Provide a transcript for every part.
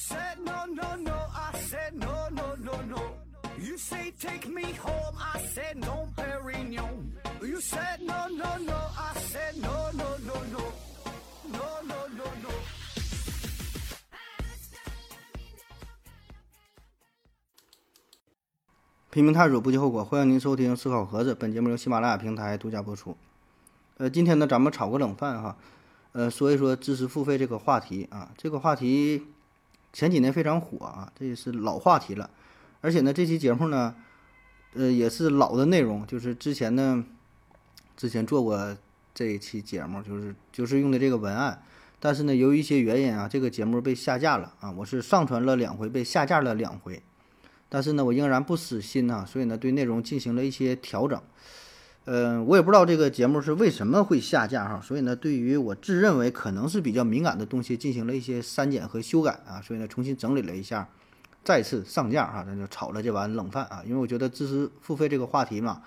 said no, no, no, I said no, no, no, no. You say take me home, I said no, Perignon. You said no, no, no, I said no, no, no, no. No, no, no, no. 拼命探索，不计后果。欢迎您收听《思考盒子》，本节目由喜马拉雅平台独家播出。呃，今天呢，咱们炒个冷饭哈，呃，说一说知识付费这个话题啊。这个话题前几年非常火啊，这也是老话题了。而且呢，这期节目呢，呃，也是老的内容，就是之前呢，之前做过这一期节目，就是就是用的这个文案。但是呢，由于一些原因啊，这个节目被下架了啊。我是上传了两回，被下架了两回。但是呢，我仍然不死心呐，所以呢，对内容进行了一些调整。嗯，我也不知道这个节目是为什么会下架哈，所以呢，对于我自认为可能是比较敏感的东西进行了一些删减和修改啊，所以呢，重新整理了一下，再次上架哈，咱就炒了这碗冷饭啊。因为我觉得知识付费这个话题嘛，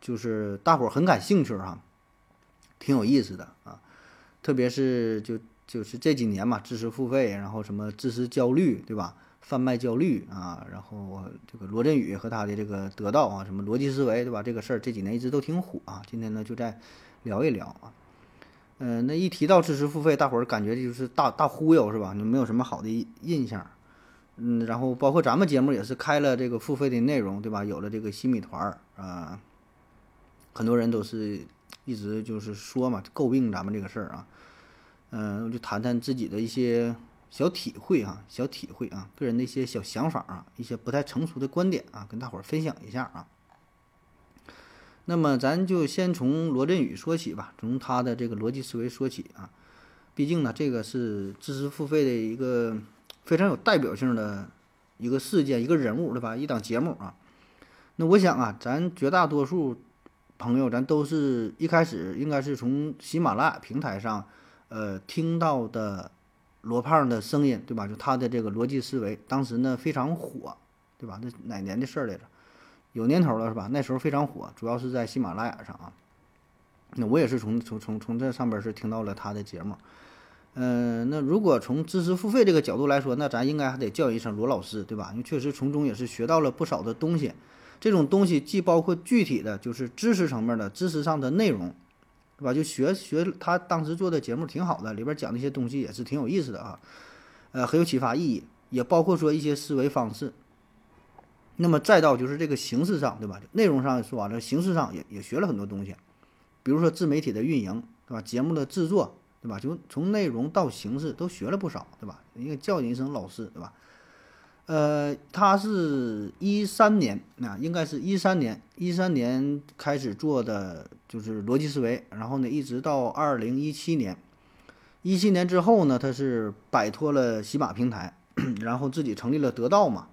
就是大伙儿很感兴趣哈，挺有意思的啊，特别是就就是这几年嘛，知识付费，然后什么知识焦虑，对吧？贩卖焦虑啊，然后这个罗振宇和他的这个得到啊，什么逻辑思维，对吧？这个事儿这几年一直都挺火啊。今天呢，就再聊一聊啊。嗯，那一提到知识付费，大伙儿感觉就是大大忽悠是吧？你没有什么好的印象。嗯，然后包括咱们节目也是开了这个付费的内容，对吧？有了这个新米团儿啊，很多人都是一直就是说嘛，诟病咱们这个事儿啊。嗯，我就谈谈自己的一些。小体会啊，小体会啊，个人的一些小想法啊，一些不太成熟的观点啊，跟大伙儿分享一下啊。那么咱就先从罗振宇说起吧，从他的这个逻辑思维说起啊。毕竟呢，这个是知识付费的一个非常有代表性的一个事件、一个人物，对吧？一档节目啊。那我想啊，咱绝大多数朋友，咱都是一开始应该是从喜马拉雅平台上呃听到的。罗胖的声音，对吧？就他的这个逻辑思维，当时呢非常火，对吧？那哪年的事儿来着？有年头了，是吧？那时候非常火，主要是在喜马拉雅上啊。那我也是从从从从这上边是听到了他的节目。嗯，那如果从知识付费这个角度来说，那咱应该还得叫一声罗老师，对吧？因为确实从中也是学到了不少的东西。这种东西既包括具体的就是知识层面的知识上的内容。是吧？就学学他当时做的节目挺好的，里边讲那些东西也是挺有意思的啊，呃，很有启发意义，也包括说一些思维方式。那么再到就是这个形式上，对吧？内容上说完了，形式上也也学了很多东西，比如说自媒体的运营，对吧？节目的制作，对吧？就从内容到形式都学了不少，对吧？应该叫你一声老师，对吧？呃，他是一三年啊，应该是一三年，一三年开始做的就是逻辑思维，然后呢，一直到二零一七年，一七年之后呢，他是摆脱了喜马平台，然后自己成立了得道嘛，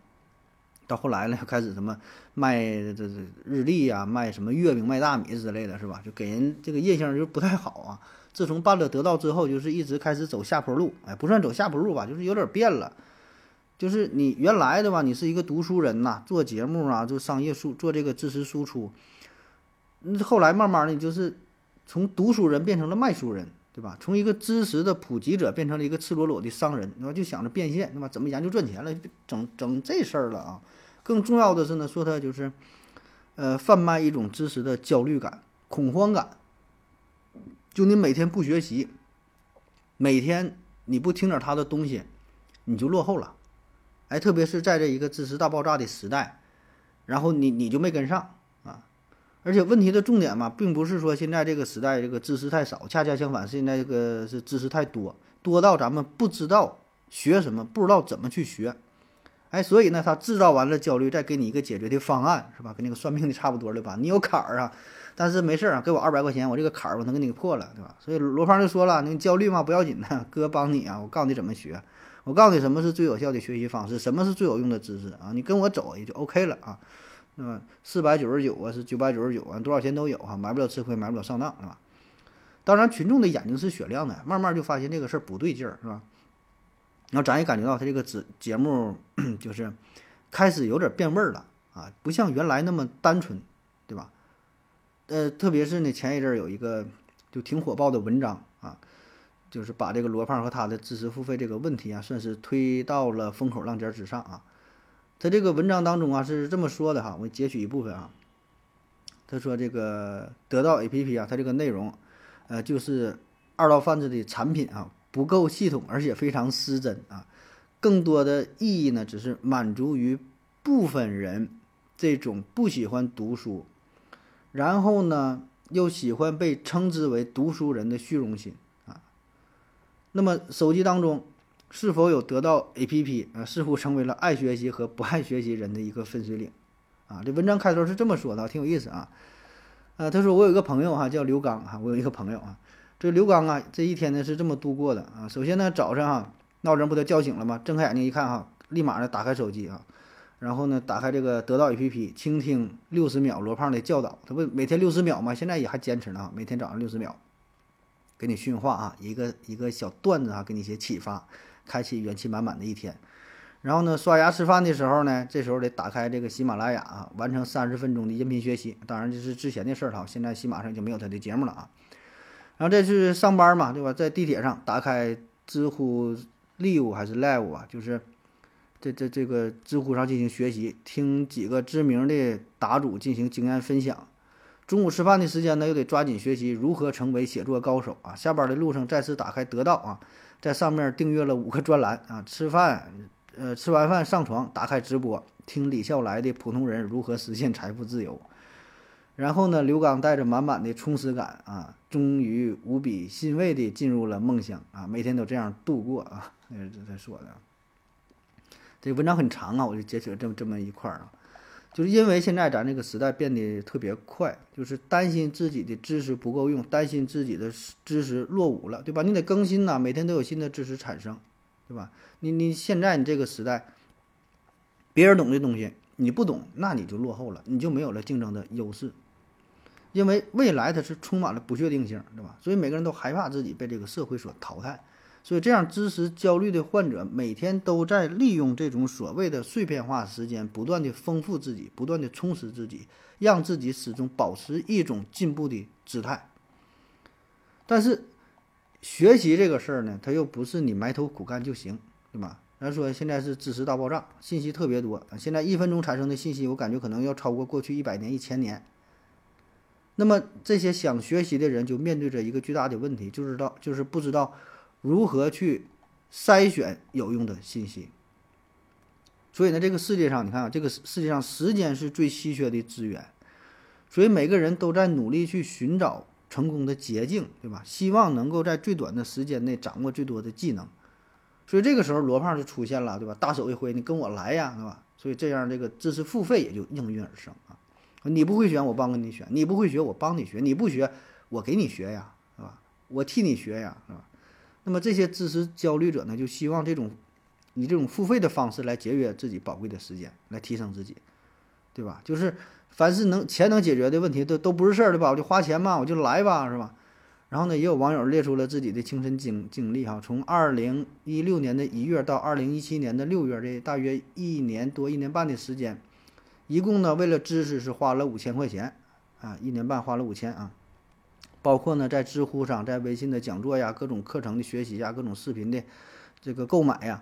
到后来呢，开始什么卖这这日历呀，卖什么月饼、卖大米之类的是吧？就给人这个印象就不太好啊。自从办了得道之后，就是一直开始走下坡路，哎，不算走下坡路吧，就是有点变了。就是你原来的吧，你是一个读书人呐，做节目啊，做商业输，做这个知识输出。那后来慢慢的，就是从读书人变成了卖书人，对吧？从一个知识的普及者变成了一个赤裸裸的商人，对吧？就想着变现，对吧？怎么研究赚钱了，整整这事儿了啊！更重要的是呢，说他就是，呃，贩卖一种知识的焦虑感、恐慌感。就你每天不学习，每天你不听点他的东西，你就落后了。哎，特别是在这一个知识大爆炸的时代，然后你你就没跟上啊！而且问题的重点嘛，并不是说现在这个时代这个知识太少，恰恰相反，现在这个是知识太多，多到咱们不知道学什么，不知道怎么去学。哎，所以呢，他制造完了焦虑，再给你一个解决的方案，是吧？跟那个算命的差不多了吧？你有坎儿啊，但是没事儿啊，给我二百块钱，我这个坎儿我能给你破了，对吧？所以罗胖就说了，你焦虑嘛不要紧的，哥帮你啊，我告诉你怎么学。我告诉你什么是最有效的学习方式，什么是最有用的知识啊？你跟我走也就 OK 了啊。那么四百九十九啊，是九百九十九啊，多少钱都有啊，买不了吃亏，买不了上当，是吧？当然，群众的眼睛是雪亮的，慢慢就发现这个事儿不对劲儿，是吧？然后咱也感觉到他这个节节目 就是开始有点变味儿了啊，不像原来那么单纯，对吧？呃，特别是呢，前一阵儿有一个就挺火爆的文章。就是把这个罗胖和他的知识付费这个问题啊，算是推到了风口浪尖之上啊。他这个文章当中啊是这么说的哈，我截取一部分啊。他说这个得到 APP 啊，它这个内容，呃，就是二道贩子的产品啊，不够系统，而且非常失真啊。更多的意义呢，只是满足于部分人这种不喜欢读书，然后呢又喜欢被称之为读书人的虚荣心。那么手机当中是否有得到 APP 啊，似乎成为了爱学习和不爱学习人的一个分水岭。啊，这文章开头是这么说的，挺有意思啊。呃，他说我有一个朋友哈，叫刘刚哈，我有一个朋友啊，这刘刚啊，这一天呢是这么度过的啊。首先呢，早上哈，闹钟不得叫醒了吗？睁开眼睛一看哈，立马呢打开手机啊，然后呢打开这个得到 APP，倾听六十秒罗胖的教导。他不每天六十秒吗？现在也还坚持呢，每天早上六十秒，给你训话啊，一个一个小段子啊，给你一些启发，开启元气满满的一天。然后呢，刷牙吃饭的时候呢，这时候得打开这个喜马拉雅啊，完成三十分钟的音频学习。当然这是之前的事儿哈，现在喜马上就没有他的节目了啊。然后这是上班嘛，对吧？在地铁上打开知乎 Live 还是 Live 啊，就是这这这个知乎上进行学习，听几个知名的答主进行经验分享。中午吃饭的时间呢，又得抓紧学习如何成为写作高手啊。下班的路上再次打开得到啊，在上面订阅了五个专栏啊。吃饭。呃，吃完饭上床，打开直播，听李笑来的《普通人如何实现财富自由》。然后呢，刘刚带着满满的充实感啊，终于无比欣慰地进入了梦乡啊，每天都这样度过啊。那是他说的。这文章很长啊，我就截取了这么这么一块儿啊，就是因为现在咱这个时代变得特别快，就是担心自己的知识不够用，担心自己的知识落伍了，对吧？你得更新呐，每天都有新的知识产生。对吧？你你现在你这个时代，别人懂的东西你不懂，那你就落后了，你就没有了竞争的优势。因为未来它是充满了不确定性，对吧？所以每个人都害怕自己被这个社会所淘汰。所以这样知识焦虑的患者每天都在利用这种所谓的碎片化时间，不断的丰富自己，不断的充实自己，让自己始终保持一种进步的姿态。但是。学习这个事儿呢，它又不是你埋头苦干就行，对吧？咱说现在是知识大爆炸，信息特别多，现在一分钟产生的信息，我感觉可能要超过过去一百年、一千年。那么这些想学习的人就面对着一个巨大的问题，就知道就是不知道如何去筛选有用的信息。所以呢，这个世界上，你看啊，这个世界上时间是最稀缺的资源，所以每个人都在努力去寻找。成功的捷径，对吧？希望能够在最短的时间内掌握最多的技能，所以这个时候罗胖就出现了，对吧？大手一挥，你跟我来呀，对吧？所以这样这个知识付费也就应运而生啊。你不会选，我帮你选；你不会学，我帮你学；你不学，我给你学呀，是吧？我替你学呀，是吧？那么这些知识焦虑者呢，就希望这种以这种付费的方式来节约自己宝贵的时间，来提升自己，对吧？就是。凡是能钱能解决的问题，都都不是事儿，对吧？我就花钱嘛，我就来吧，是吧？然后呢，也有网友列出了自己的亲身经经历哈，从二零一六年的一月到二零一七年的六月，这大约一年多、一年半的时间，一共呢，为了知识是花了五千块钱啊，一年半花了五千啊，包括呢，在知乎上、在微信的讲座呀、各种课程的学习呀、各种视频的这个购买呀，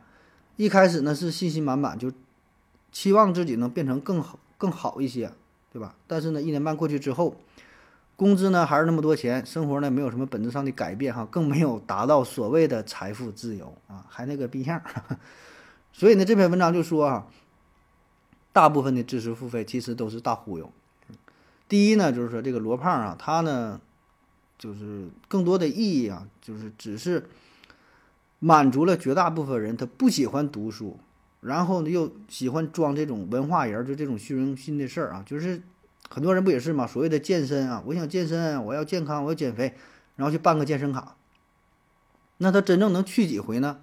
一开始呢是信心满满，就期望自己能变成更好、更好一些。对吧？但是呢，一年半过去之后，工资呢还是那么多钱，生活呢没有什么本质上的改变哈，更没有达到所谓的财富自由啊，还那个逼样。所以呢，这篇文章就说啊，大部分的知识付费其实都是大忽悠。第一呢，就是说这个罗胖啊，他呢就是更多的意义啊，就是只是满足了绝大部分人他不喜欢读书。然后呢，又喜欢装这种文化人，就这种虚荣心的事儿啊，就是很多人不也是嘛？所谓的健身啊，我想健身，我要健康，我要减肥，然后去办个健身卡。那他真正能去几回呢？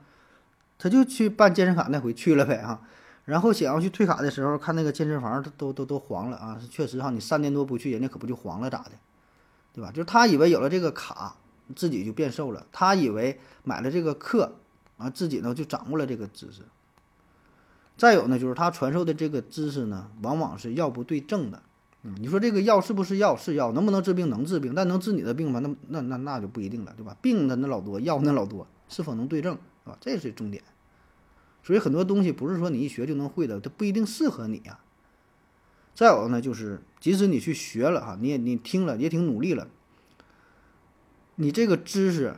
他就去办健身卡那回去了呗哈。然后想要去退卡的时候，看那个健身房都都都都黄了啊！确实哈，你三年多不去，人家可不就黄了咋的？对吧？就是他以为有了这个卡，自己就变瘦了。他以为买了这个课啊，自己呢就掌握了这个知识。再有呢，就是他传授的这个知识呢，往往是要不对症的，嗯，你说这个药是不是药？是药，能不能治病？能治病，但能治你的病吗？那那那那就不一定了，对吧？病它那老多，药那老多，是否能对症，啊？这是重点。所以很多东西不是说你一学就能会的，它不一定适合你呀。再有呢，就是即使你去学了哈，你也你听了也挺努力了，你这个知识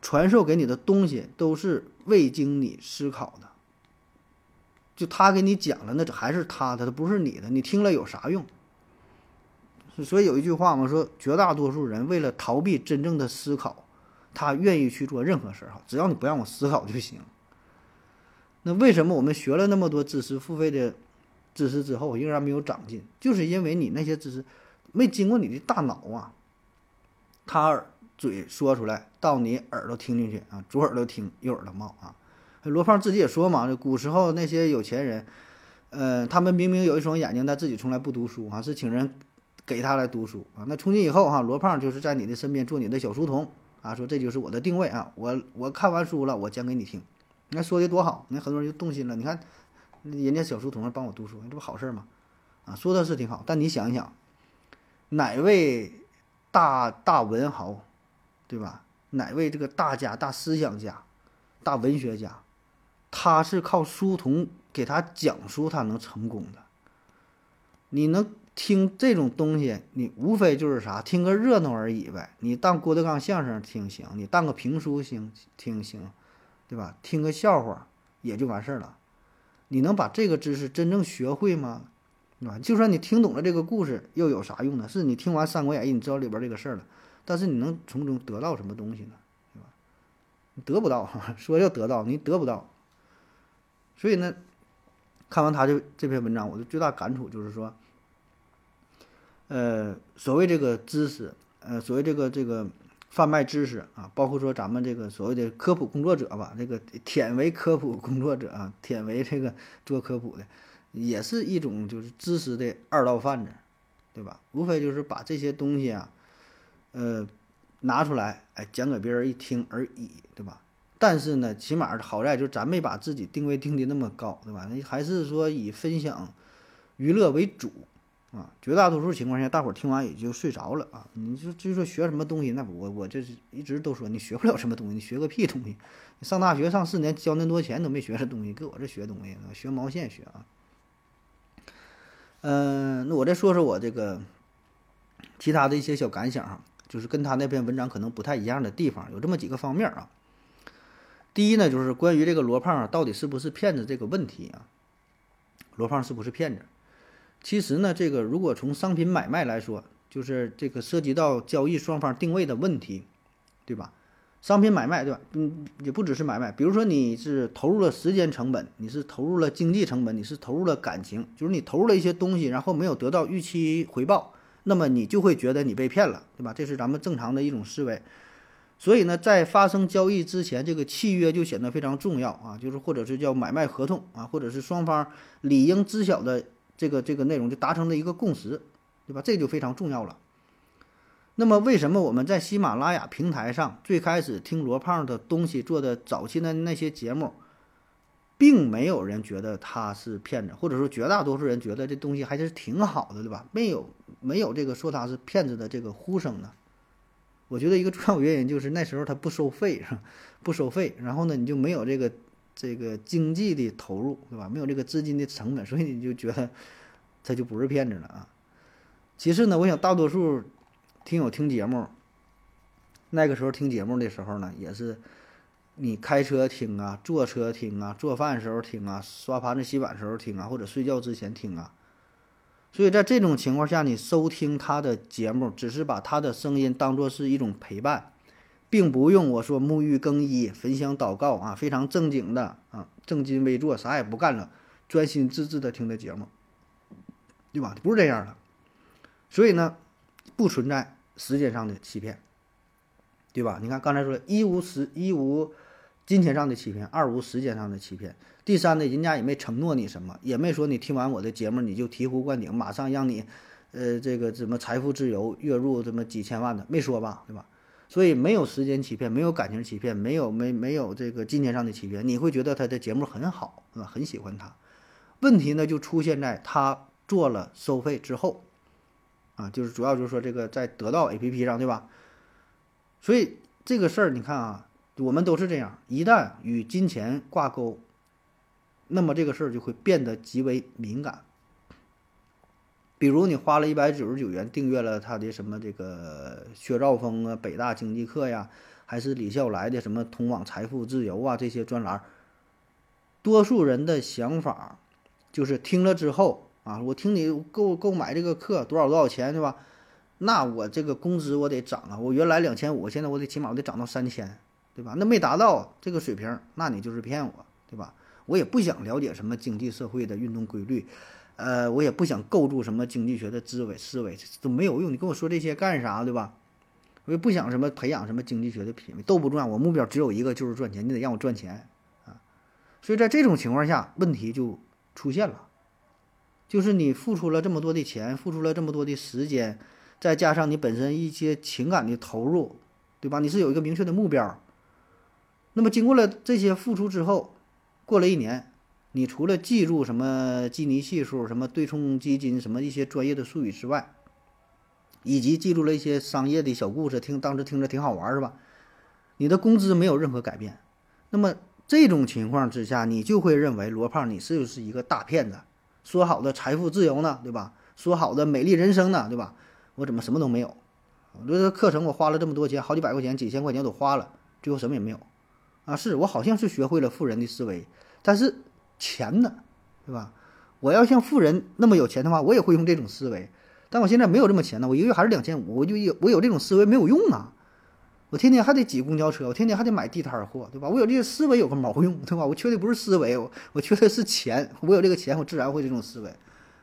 传授给你的东西都是未经你思考的。就他给你讲了，那这还是他的，他不是你的，你听了有啥用？所以有一句话嘛，说绝大多数人为了逃避真正的思考，他愿意去做任何事儿哈，只要你不让我思考就行。那为什么我们学了那么多知识、付费的知识之后，仍然没有长进？就是因为你那些知识没经过你的大脑啊，他嘴说出来到你耳朵听进去啊，左耳朵听，右耳朵冒啊。罗胖自己也说嘛，古时候那些有钱人，呃，他们明明有一双眼睛，但自己从来不读书啊，是请人给他来读书啊。那从今以后哈，罗胖就是在你的身边做你的小书童啊，说这就是我的定位啊，我我看完书了，我讲给你听。你看说的多好，那很多人就动心了。你看人家小书童帮我读书，这不好事吗？啊，说的是挺好，但你想一想，哪位大大文豪，对吧？哪位这个大家大思想家、大文学家？他是靠书童给他讲书，他能成功的。你能听这种东西，你无非就是啥，听个热闹而已呗。你当郭德纲相声听行，你当个评书行听行，对吧？听个笑话也就完事儿了。你能把这个知识真正学会吗？啊？就算你听懂了这个故事，又有啥用呢？是你听完《三国演义》，你知道里边这个事儿了，但是你能从中得到什么东西呢？对吧？你得不到，说要得到，你得不到。所以呢，看完他这这篇文章，我的最大感触就是说，呃，所谓这个知识，呃，所谓这个这个贩卖知识啊，包括说咱们这个所谓的科普工作者吧，这个舔为科普工作者啊，舔为这个做科普的，也是一种就是知识的二道贩子，对吧？无非就是把这些东西啊，呃，拿出来，哎，讲给别人一听而已，对吧？但是呢，起码好在就是咱没把自己定位定的那么高，对吧？还是说以分享娱乐为主啊。绝大多数情况下，大伙儿听完也就睡着了啊。你就就说学什么东西，那我我这是一直都说你学不了什么东西，你学个屁东西！你上大学上四年交那么多钱都没学这东西，搁我这学东西呢，学毛线学啊？嗯，那我再说说我这个其他的一些小感想哈，就是跟他那篇文章可能不太一样的地方，有这么几个方面啊。第一呢，就是关于这个罗胖到底是不是骗子这个问题啊？罗胖是不是骗子？其实呢，这个如果从商品买卖来说，就是这个涉及到交易双方定位的问题，对吧？商品买卖，对吧？嗯，也不只是买卖，比如说你是投入了时间成本，你是投入了经济成本，你是投入了感情，就是你投入了一些东西，然后没有得到预期回报，那么你就会觉得你被骗了，对吧？这是咱们正常的一种思维。所以呢，在发生交易之前，这个契约就显得非常重要啊，就是或者是叫买卖合同啊，或者是双方理应知晓的这个这个内容就达成了一个共识，对吧？这就非常重要了。那么，为什么我们在喜马拉雅平台上最开始听罗胖的东西做的早期的那些节目，并没有人觉得他是骗子，或者说绝大多数人觉得这东西还是挺好的，对吧？没有没有这个说他是骗子的这个呼声呢？我觉得一个重要原因就是那时候他不收费，不收费，然后呢，你就没有这个这个经济的投入，对吧？没有这个资金的成本，所以你就觉得他就不是骗子了啊。其次呢，我想大多数听友听节目，那个时候听节目的时候呢，也是你开车听啊，坐车听啊，做饭时候听啊，刷盘子洗碗时候听啊，或者睡觉之前听啊。所以在这种情况下，你收听他的节目，只是把他的声音当做是一种陪伴，并不用我说沐浴更衣、焚香祷告啊，非常正经的啊，正襟危坐，啥也不干了，专心致志的听的节目，对吧？不是这样的。所以呢，不存在时间上的欺骗，对吧？你看刚才说一无时一无金钱上的欺骗，二无时间上的欺骗。第三呢，人家也没承诺你什么，也没说你听完我的节目你就醍醐灌顶，马上让你，呃，这个怎么财富自由，月入这么几千万的，没说吧，对吧？所以没有时间欺骗，没有感情欺骗，没有没没有这个金钱上的欺骗，你会觉得他的节目很好，是吧？很喜欢他。问题呢就出现在他做了收费之后，啊，就是主要就是说这个在得到 APP 上，对吧？所以这个事儿你看啊，我们都是这样，一旦与金钱挂钩，那么这个事儿就会变得极为敏感。比如你花了一百九十九元订阅了他的什么这个薛兆丰啊、北大经济课呀，还是李笑来的什么通往财富自由啊这些专栏，多数人的想法就是听了之后啊，我听你购购买这个课多少多少钱对吧？那我这个工资我得涨啊，我原来两千五，现在我得起码我得涨到三千，对吧？那没达到这个水平，那你就是骗我，对吧？我也不想了解什么经济社会的运动规律。呃，我也不想构筑什么经济学的思维，思维都没有用。你跟我说这些干啥，对吧？我也不想什么培养什么经济学的品味，都不重要。我目标只有一个，就是赚钱。你得让我赚钱啊！所以在这种情况下，问题就出现了，就是你付出了这么多的钱，付出了这么多的时间，再加上你本身一些情感的投入，对吧？你是有一个明确的目标。那么经过了这些付出之后，过了一年。你除了记住什么基尼系数、什么对冲基金、什么一些专业的术语之外，以及记住了一些商业的小故事，听当时听着挺好玩，是吧？你的工资没有任何改变，那么这种情况之下，你就会认为罗胖你是不是一个大骗子？说好的财富自由呢，对吧？说好的美丽人生呢，对吧？我怎么什么都没有？我这个课程我花了这么多钱，好几百块钱、几千块钱都花了，最后什么也没有啊！是我好像是学会了富人的思维，但是。钱呢，对吧？我要像富人那么有钱的话，我也会用这种思维。但我现在没有这么钱呢，我一个月还是两千五，我就有我有这种思维没有用啊！我天天还得挤公交车，我天天还得买地摊货，对吧？我有这些思维有个毛用，对吧？我缺的不是思维，我我缺的是钱。我有这个钱，我自然会这种思维，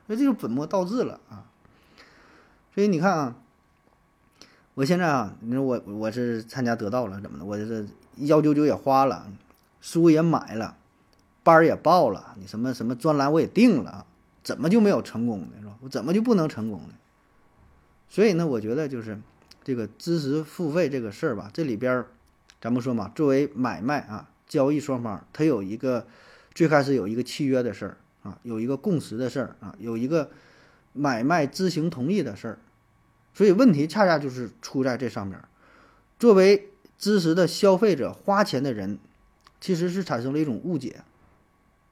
那这就本末倒置了啊！所以你看啊，我现在啊，你说我我是参加得到了怎么的？我这幺九九也花了，书也买了。班儿也报了，你什么什么专栏我也定了，怎么就没有成功呢？是吧？我怎么就不能成功呢？所以呢，我觉得就是这个知识付费这个事儿吧，这里边儿咱不说嘛，作为买卖啊，交易双方他有一个最开始有一个契约的事儿啊，有一个共识的事儿啊，有一个买卖知行同意的事儿，所以问题恰恰就是出在这上面。作为知识的消费者，花钱的人其实是产生了一种误解。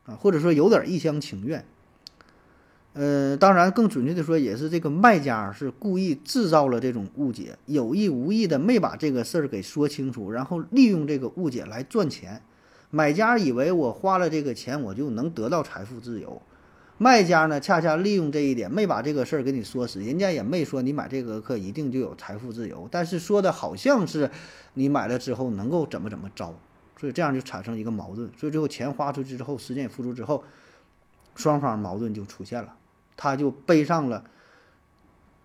啊，或者说有点一厢情愿，呃，当然更准确的说，也是这个卖家是故意制造了这种误解，有意无意的没把这个事儿给说清楚，然后利用这个误解来赚钱。买家以为我花了这个钱，我就能得到财富自由；卖家呢，恰恰利用这一点，没把这个事儿给你说死。人家也没说你买这个课一定就有财富自由，但是说的好像是你买了之后能够怎么怎么着。所以这样就产生一个矛盾，所以最后钱花出去之后，时间也付出之后，双方矛盾就出现了，他就背上了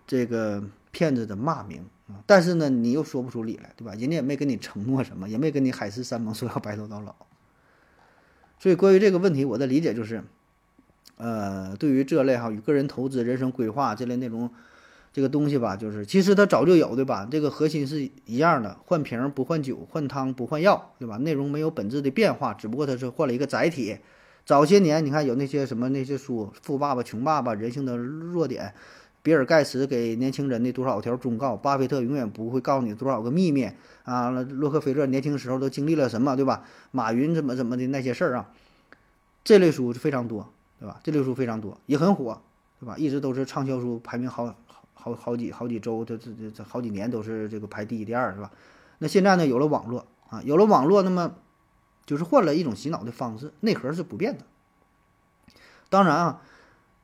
这个骗子的骂名啊。但是呢，你又说不出理来，对吧？人家也没跟你承诺什么，也没跟你海誓山盟说要白头到老。所以关于这个问题，我的理解就是，呃，对于这类哈与个人投资、人生规划这类内容。这个东西吧，就是其实它早就有，对吧？这个核心是一样的，换瓶不换酒，换汤不换药，对吧？内容没有本质的变化，只不过它是换了一个载体。早些年你看有那些什么那些书，《富爸爸穷爸爸》《人性的弱点》，比尔盖茨给年轻人的多少条忠告，巴菲特永远不会告诉你多少个秘密啊，洛克菲勒年轻时候都经历了什么，对吧？马云怎么怎么的那些事儿啊，这类书非常多，对吧？这类书非常多，也很火，对吧？一直都是畅销书，排名好。好好几好几周，这这这这好几年都是这个排第一第二，是吧？那现在呢，有了网络啊，有了网络，那么就是换了一种洗脑的方式，内核是不变的。当然啊，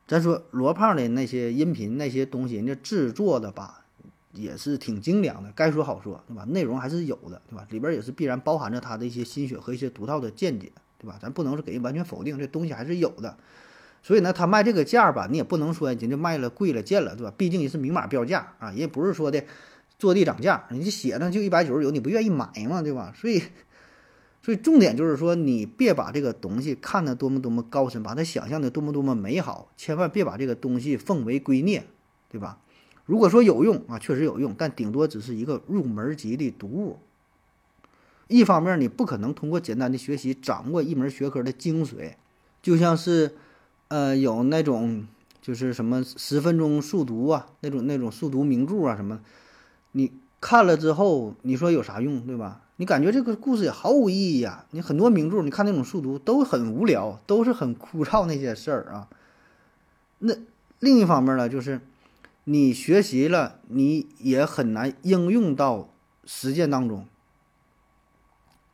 咱说罗胖的那些音频那些东西，人家制作的吧，也是挺精良的，该说好说，对吧？内容还是有的，对吧？里边也是必然包含着他的一些心血和一些独到的见解，对吧？咱不能是给人完全否定，这东西还是有的。所以呢，他卖这个价吧，你也不能说人家卖了贵了贱了，对吧？毕竟也是明码标价啊，人也不是说的坐地涨价，人家写的就一百九十九，你不愿意买嘛，对吧？所以，所以重点就是说，你别把这个东西看得多么多么高深，把它想象的多么多么美好，千万别把这个东西奉为圭臬，对吧？如果说有用啊，确实有用，但顶多只是一个入门级的读物。一方面，你不可能通过简单的学习掌握一门学科的精髓，就像是。呃，有那种就是什么十分钟速读啊，那种那种速读名著啊什么，你看了之后，你说有啥用，对吧？你感觉这个故事也毫无意义呀。你很多名著，你看那种速读都很无聊，都是很枯燥那些事儿啊。那另一方面呢，就是你学习了，你也很难应用到实践当中。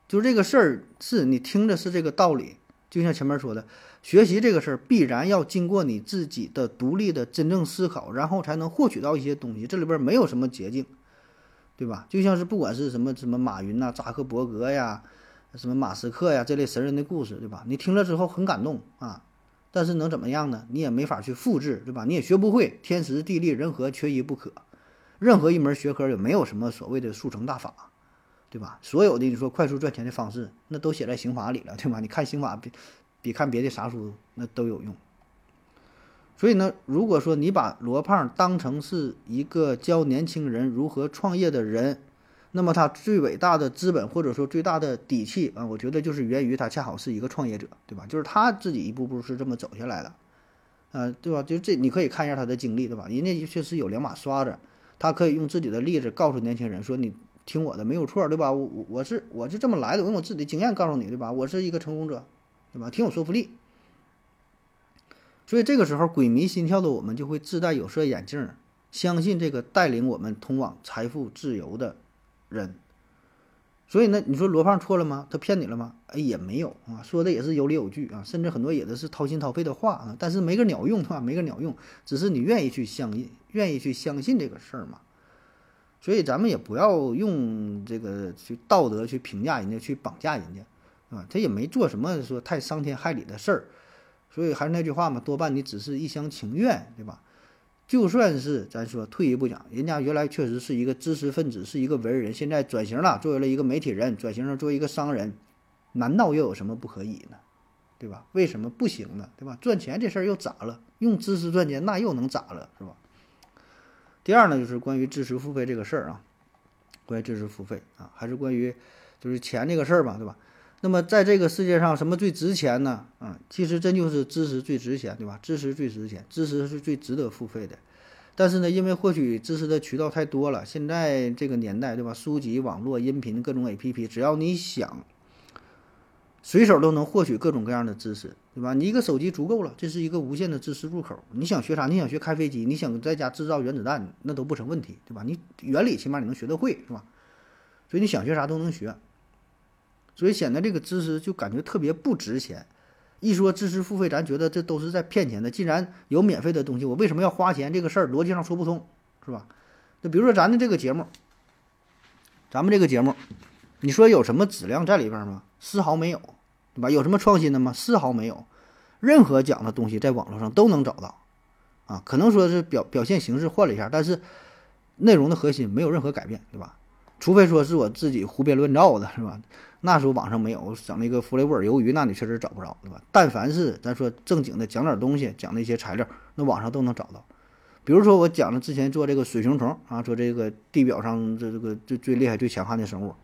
就这个事儿，是你听着是这个道理，就像前面说的，学习这个事儿必然要经过你自己的独立的真正思考，然后才能获取到一些东西。这里边没有什么捷径，对吧？就像是不管是什么什么马云呐、扎克伯格呀、什么马斯克呀这类神人的故事，对吧？你听了之后很感动啊，但是能怎么样呢？你也没法去复制，对吧？你也学不会，天时地利人和缺一不可，任何一门学科也没有什么所谓的速成大法。对吧？所有的你说快速赚钱的方式，那都写在刑法里了，对吧？你看刑法比看别的啥书那都有用。所以呢，如果说你把罗胖当成是一个教年轻人如何创业的人，那么他最伟大的资本或者说最大的底气啊，我觉得就是源于他恰好是一个创业者，对吧？就是他自己一步步是这么走下来的，啊，对吧？就这你可以看一下他的经历，对吧？人家确实有两把刷子，他可以用自己的例子告诉年轻人说你。听我的没有错，对吧？我我是我是这么来的，我用我自己的经验告诉你，对吧？我是一个成功者，对吧？挺有说服力。所以这个时候，鬼迷心窍的我们就会自带有色眼镜，相信这个带领我们通往财富自由的人。所以呢，你说罗胖错了吗？他骗你了吗？哎，也没有啊，说的也是有理有据啊，甚至很多也都是掏心掏肺的话啊。但是没个鸟用，对吧？没个鸟用，只是你愿意去相信，愿意去相信这个事儿嘛。所以咱们也不要用这个去道德去评价人家，去绑架人家，啊，他也没做什么说太伤天害理的事儿。所以还是那句话嘛，多半你只是一厢情愿，对吧？就算是咱说退一步讲，人家原来确实是一个知识分子，是一个文人，现在转型了，作为了一个媒体人，转型了作为一个商人，难道又有什么不可以呢？对吧？为什么不行呢？对吧？赚钱这事儿又咋了？用知识赚钱那又能咋了？是吧？第二呢，就是关于知识付费这个事儿啊，关于知识付费啊，还是关于就是钱这个事儿吧，对吧？那么在这个世界上，什么最值钱呢？啊，其实真就是知识最值钱，对吧？知识最值钱，知识是最值得付费的。但是呢，因为获取知识的渠道太多了，现在这个年代，对吧？书籍、网络、音频、各种 APP，只要你想。随手都能获取各种各样的知识，对吧？你一个手机足够了，这是一个无限的知识入口。你想学啥？你想学开飞机？你想在家制造原子弹？那都不成问题，对吧？你原理起码你能学得会，是吧？所以你想学啥都能学，所以显得这个知识就感觉特别不值钱。一说知识付费，咱觉得这都是在骗钱的。既然有免费的东西，我为什么要花钱？这个事儿逻辑上说不通，是吧？那比如说咱的这个节目，咱们这个节目，你说有什么质量在里边吗？丝毫没有，对吧？有什么创新的吗？丝毫没有。任何讲的东西在网络上都能找到，啊，可能说是表表现形式换了一下，但是内容的核心没有任何改变，对吧？除非说是我自己胡编乱造的，是吧？那时候网上没有整那个弗雷威尔鱿鱼，那你确实找不着，对吧？但凡是咱说正经的讲点东西，讲那些材料，那网上都能找到。比如说我讲了之前做这个水熊虫啊，说这个地表上这这个最最厉害、最强悍的生物，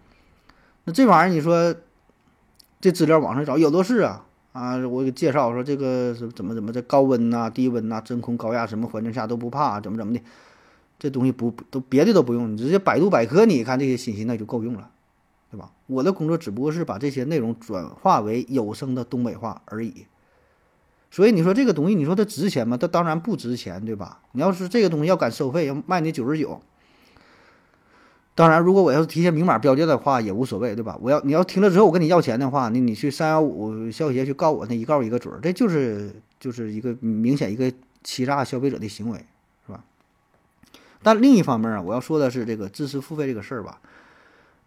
那这玩意儿你说？这资料网上找有的是啊啊！我给介绍说这个怎么怎么在高温呐、低温呐、真空高压什么环境下都不怕，怎么怎么的，这东西不都别的都不用，你直接百度百科，你看这些信息那就够用了，吧？我的工作只不过是把这些内容转化为有声的东北话而已。所以你说这个东西，你说它值钱吗？它当然不值钱，对吧？你要是这个东西要敢收费，要卖你九十九。当然，如果我要是提前明码标价的话，也无所谓，对吧？我要你要听了之后我跟你要钱的话，那你去三幺五消协去告我，那一告一个准儿，这就是就是一个明显一个欺诈消费者的行为，是吧？但另一方面啊，我要说的是这个知识付费这个事儿吧，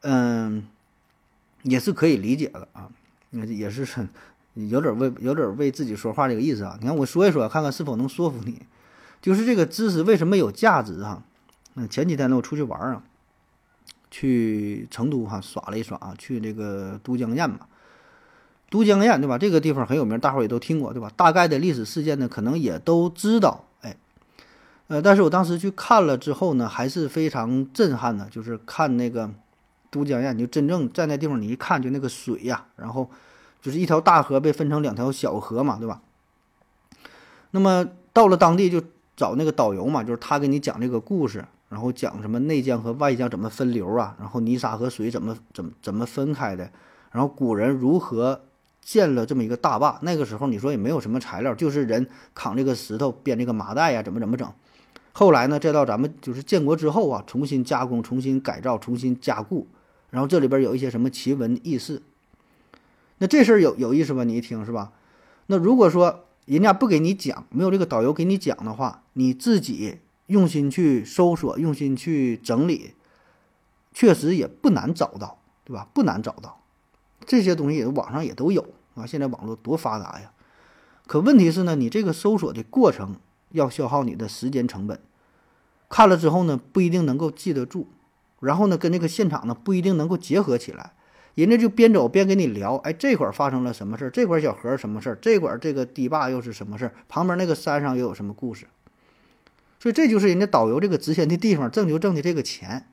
嗯，也是可以理解的啊，也是有点为有点为自己说话这个意思啊。你看我说一说，看看是否能说服你，就是这个知识为什么有价值啊？嗯，前几天呢，我出去玩啊。去成都哈耍了一耍啊，去这个都江堰嘛，都江堰对吧？这个地方很有名，大伙儿也都听过对吧？大概的历史事件呢，可能也都知道。哎，呃，但是我当时去看了之后呢，还是非常震撼的，就是看那个都江堰，你就真正在那地方，你一看就那个水呀，然后就是一条大河被分成两条小河嘛，对吧？那么。到了当地就找那个导游嘛，就是他给你讲这个故事，然后讲什么内江和外江怎么分流啊，然后泥沙和水怎么怎么怎么分开的，然后古人如何建了这么一个大坝。那个时候你说也没有什么材料，就是人扛这个石头编这个麻袋呀，怎么怎么整。后来呢，再到咱们就是建国之后啊，重新加工、重新改造、重新加固，然后这里边有一些什么奇闻异事。那这事儿有有意思吧？你一听是吧？那如果说人家不给你讲，没有这个导游给你讲的话，你自己用心去搜索、用心去整理，确实也不难找到，对吧？不难找到这些东西，网上也都有啊。现在网络多发达呀！可问题是呢，你这个搜索的过程要消耗你的时间成本，看了之后呢，不一定能够记得住，然后呢，跟这个现场呢不一定能够结合起来。人家就边走边跟你聊，哎，这块儿发生了什么事儿？这块儿小河什么事儿？这块儿这个堤坝又是什么事儿？旁边那个山上又有什么故事？所以这就是人家导游这个值钱的地方，挣就挣的这个钱。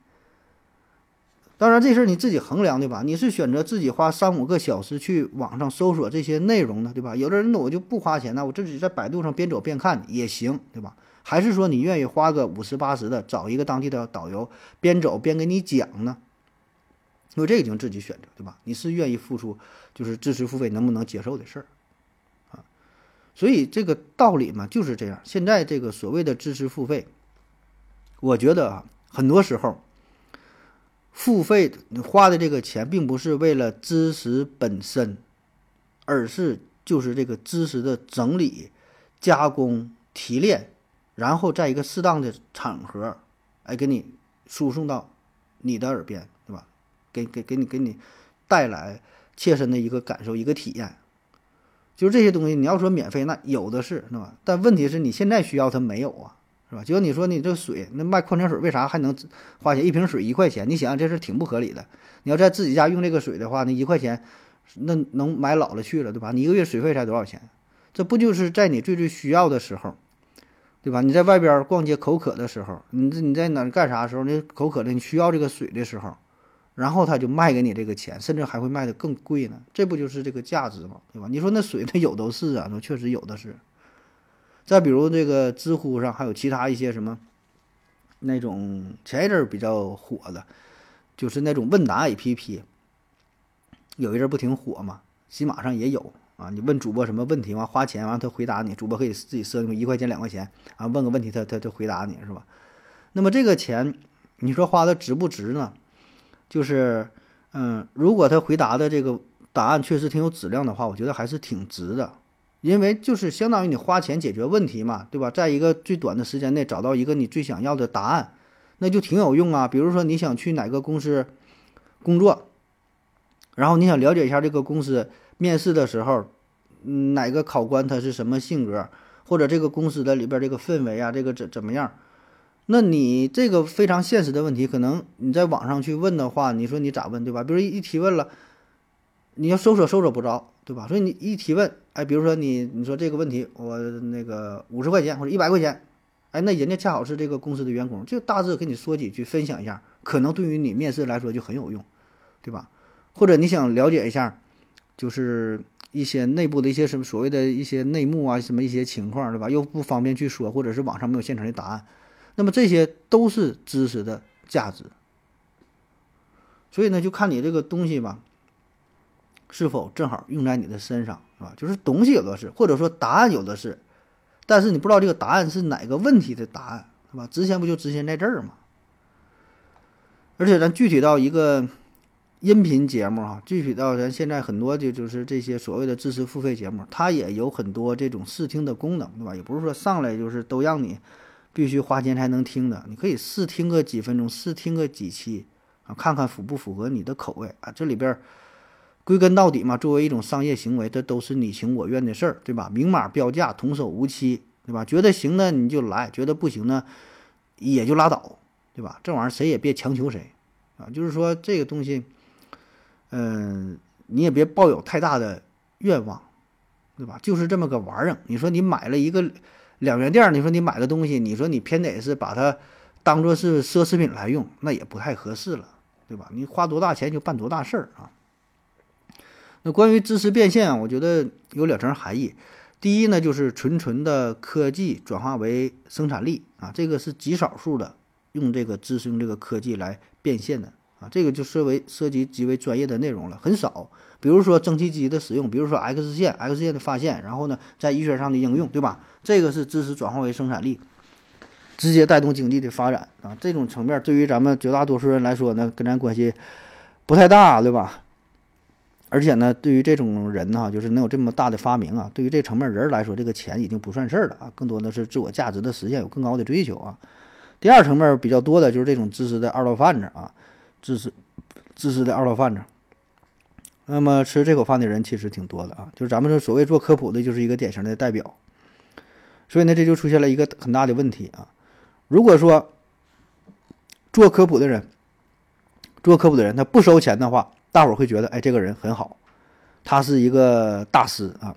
当然，这事儿你自己衡量对吧？你是选择自己花三五个小时去网上搜索这些内容呢，对吧？有的人呢，我就不花钱呢，我自己在百度上边走边看也行，对吧？还是说你愿意花个五十八十的找一个当地的导游，边走边给你讲呢？因为这已经自己选择，对吧？你是愿意付出，就是知识付费能不能接受的事儿，啊，所以这个道理嘛就是这样。现在这个所谓的知识付费，我觉得啊，很多时候付费你花的这个钱，并不是为了知识本身，而是就是这个知识的整理、加工、提炼，然后在一个适当的场合，哎，给你输送到你的耳边。对吧给给给你给你带来切身的一个感受一个体验，就是这些东西你要说免费那有的是，是吧？但问题是你现在需要它没有啊，是吧？就你说你这水那卖矿泉水为啥还能花钱一瓶水一块钱？你想想这是挺不合理的。你要在自己家用这个水的话，那一块钱那能买老了去了，对吧？你一个月水费才多少钱？这不就是在你最最需要的时候，对吧？你在外边逛街口渴的时候，你这你在哪干啥时候？你口渴了，你需要这个水的时候。然后他就卖给你这个钱，甚至还会卖的更贵呢，这不就是这个价值吗？对吧？你说那水那有都是啊，那确实有的是。再比如这个知乎上还有其他一些什么，那种前一阵比较火的，就是那种问答 APP，有一阵不挺火嘛？喜马上也有啊，你问主播什么问题嘛，花钱完他回答你，主播可以自己设定一块钱两块钱啊，问个问题他他他回答你是吧？那么这个钱你说花的值不值呢？就是，嗯，如果他回答的这个答案确实挺有质量的话，我觉得还是挺值的，因为就是相当于你花钱解决问题嘛，对吧？在一个最短的时间内找到一个你最想要的答案，那就挺有用啊。比如说你想去哪个公司工作，然后你想了解一下这个公司面试的时候，嗯，哪个考官他是什么性格，或者这个公司的里边这个氛围啊，这个怎怎么样？那你这个非常现实的问题，可能你在网上去问的话，你说你咋问，对吧？比如一提问了，你要搜索搜索不着，对吧？所以你一提问，哎，比如说你你说这个问题，我那个五十块钱或者一百块钱，哎，那人家恰好是这个公司的员工，就大致跟你说几句，分享一下，可能对于你面试来说就很有用，对吧？或者你想了解一下，就是一些内部的一些什么所谓的一些内幕啊，什么一些情况，对吧？又不方便去说，或者是网上没有现成的答案。那么这些都是知识的价值，所以呢，就看你这个东西吧，是否正好用在你的身上，是吧？就是东西有的是，或者说答案有的是，但是你不知道这个答案是哪个问题的答案，是吧？值钱不就值钱在这儿吗？而且咱具体到一个音频节目哈，具体到咱现在很多就就是这些所谓的知识付费节目，它也有很多这种试听的功能，对吧？也不是说上来就是都让你。必须花钱才能听的，你可以试听个几分钟，试听个几期啊，看看符不符合你的口味啊。这里边归根到底嘛，作为一种商业行为，这都是你情我愿的事儿，对吧？明码标价，童叟无欺，对吧？觉得行呢你就来，觉得不行呢也就拉倒，对吧？这玩意儿谁也别强求谁啊。就是说这个东西，嗯，你也别抱有太大的愿望，对吧？就是这么个玩意儿。你说你买了一个。两元店，你说你买个东西，你说你偏得是把它当做是奢侈品来用，那也不太合适了，对吧？你花多大钱就办多大事儿啊。那关于知识变现啊，我觉得有两层含义。第一呢，就是纯纯的科技转化为生产力啊，这个是极少数的用这个知识、用这个科技来变现的啊，这个就涉为涉及极为专业的内容了，很少。比如说蒸汽机的使用，比如说 X 线、X 线的发现，然后呢，在医学上的应用，对吧？这个是知识转化为生产力，直接带动经济的发展啊。这种层面对于咱们绝大多数人来说呢，跟咱关系不太大，对吧？而且呢，对于这种人呢，就是能有这么大的发明啊，对于这层面人来说，这个钱已经不算事儿了啊，更多的是自我价值的实现，有更高的追求啊。第二层面比较多的就是这种知识的二道贩子啊，自私、自私的二道贩子。那么吃这口饭的人其实挺多的啊，就是咱们说所谓做科普的，就是一个典型的代表。所以呢，这就出现了一个很大的问题啊。如果说做科普的人，做科普的人他不收钱的话，大伙会觉得，哎，这个人很好，他是一个大师啊，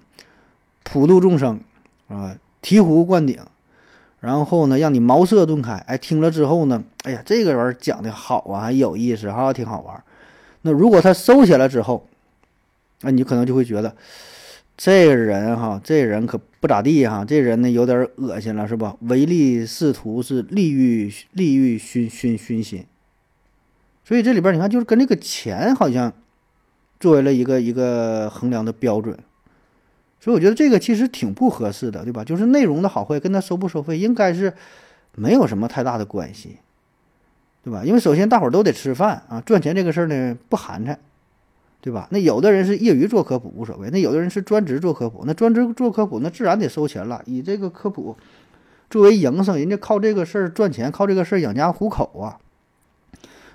普度众生啊，醍醐灌顶，然后呢，让你茅塞顿开。哎，听了之后呢，哎呀，这个人讲的好啊，有意思哈，挺好玩。那如果他收起来之后，那你可能就会觉得，这人哈，这人可不咋地哈，这人呢有点恶心了，是吧？唯利是图，是利欲利欲熏熏熏心。所以这里边你看，就是跟这个钱好像作为了一个一个衡量的标准。所以我觉得这个其实挺不合适的，对吧？就是内容的好坏跟他收不收费应该是没有什么太大的关系，对吧？因为首先大伙儿都得吃饭啊，赚钱这个事儿呢不寒碜。对吧？那有的人是业余做科普无所谓，那有的人是专职做科普，那专职做科普那自然得收钱了。以这个科普作为营生，人家靠这个事儿赚钱，靠这个事儿养家糊口啊。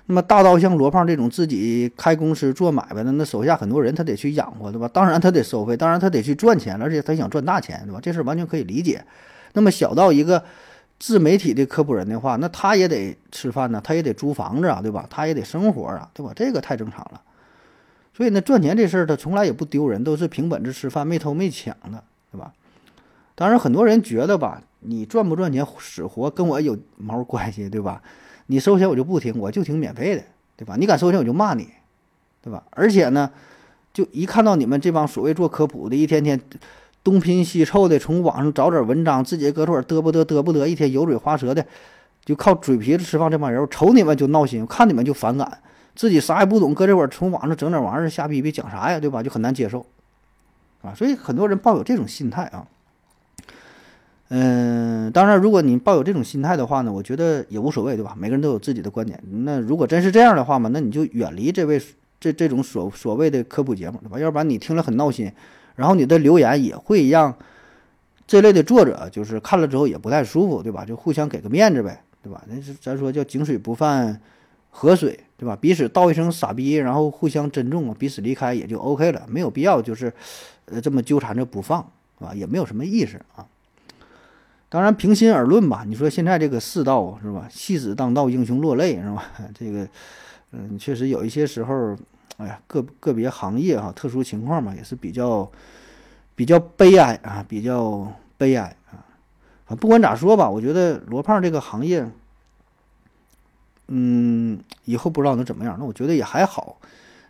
那么大到像罗胖这种自己开公司做买卖的，那手下很多人他得去养活，对吧？当然他得收费，当然他得去赚钱，而且他想赚大钱，对吧？这事儿完全可以理解。那么小到一个自媒体的科普人的话，那他也得吃饭呢，他也得租房子啊，对吧？他也得生活啊，对吧？这个太正常了。所以呢，赚钱这事儿他从来也不丢人，都是凭本事吃饭，没偷没抢的，对吧？当然，很多人觉得吧，你赚不赚钱死活跟我有毛关系，对吧？你收钱我就不听，我就听免费的，对吧？你敢收钱我就骂你，对吧？而且呢，就一看到你们这帮所谓做科普的，一天天东拼西凑的，从网上找点文章，自己搁这儿嘚不嘚嘚不嘚，一天油嘴滑舌的，就靠嘴皮子吃饭，这帮人我瞅你们就闹心，看你们就反感。自己啥也不懂，搁这会儿从网上整点玩意儿瞎逼逼，讲啥呀，对吧？就很难接受，啊，所以很多人抱有这种心态啊。嗯，当然，如果你抱有这种心态的话呢，我觉得也无所谓，对吧？每个人都有自己的观点。那如果真是这样的话嘛，那你就远离这位这这种所所谓的科普节目，对吧？要不然你听了很闹心，然后你的留言也会让这类的作者就是看了之后也不太舒服，对吧？就互相给个面子呗，对吧？那是咱说叫井水不犯河水。对吧？彼此道一声傻逼，然后互相珍重，彼此离开也就 OK 了，没有必要就是，呃，这么纠缠着不放，是吧？也没有什么意思啊。当然，平心而论吧，你说现在这个世道是吧？戏子当道，英雄落泪是吧？这个，嗯，确实有一些时候，哎呀，个个别行业哈，特殊情况嘛，也是比较比较悲哀啊，比较悲哀啊。啊，不管咋说吧，我觉得罗胖这个行业。嗯，以后不知道能怎么样。那我觉得也还好，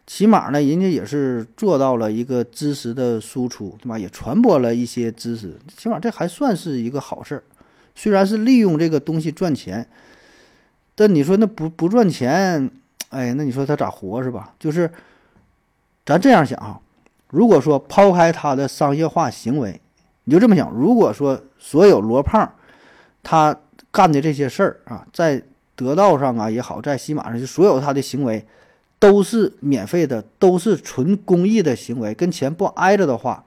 起码呢，人家也是做到了一个知识的输出，对吧？也传播了一些知识，起码这还算是一个好事儿。虽然是利用这个东西赚钱，但你说那不不赚钱，哎，那你说他咋活是吧？就是咱这样想啊，如果说抛开他的商业化行为，你就这么想，如果说所有罗胖他干的这些事儿啊，在得道上啊也好，在喜马上就所有他的行为都是免费的，都是纯公益的行为，跟钱不挨着的话，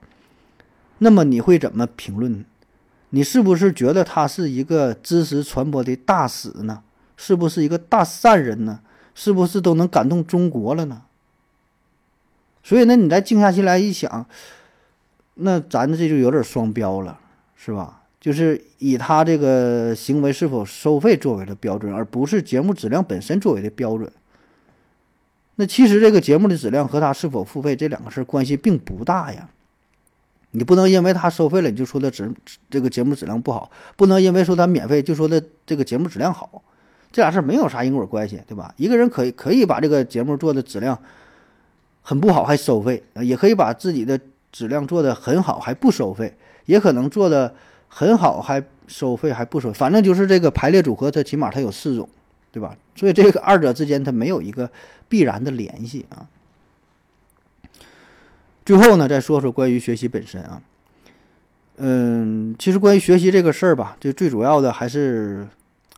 那么你会怎么评论？你是不是觉得他是一个知识传播的大使呢？是不是一个大善人呢？是不是都能感动中国了呢？所以呢，你再静下心来一想，那咱这就有点双标了，是吧？就是以他这个行为是否收费作为的标准，而不是节目质量本身作为的标准。那其实这个节目的质量和他是否付费这两个事儿关系并不大呀。你不能因为他收费了你就说他质这个节目质量不好，不能因为说他免费就说他这个节目质量好，这俩事儿没有啥因果关系，对吧？一个人可以可以把这个节目做的质量很不好还收费，也可以把自己的质量做的很好还不收费。也可能做的很好，还收费还不收，反正就是这个排列组合，它起码它有四种，对吧？所以这个二者之间它没有一个必然的联系啊。最后呢，再说说关于学习本身啊，嗯，其实关于学习这个事儿吧，就最主要的还是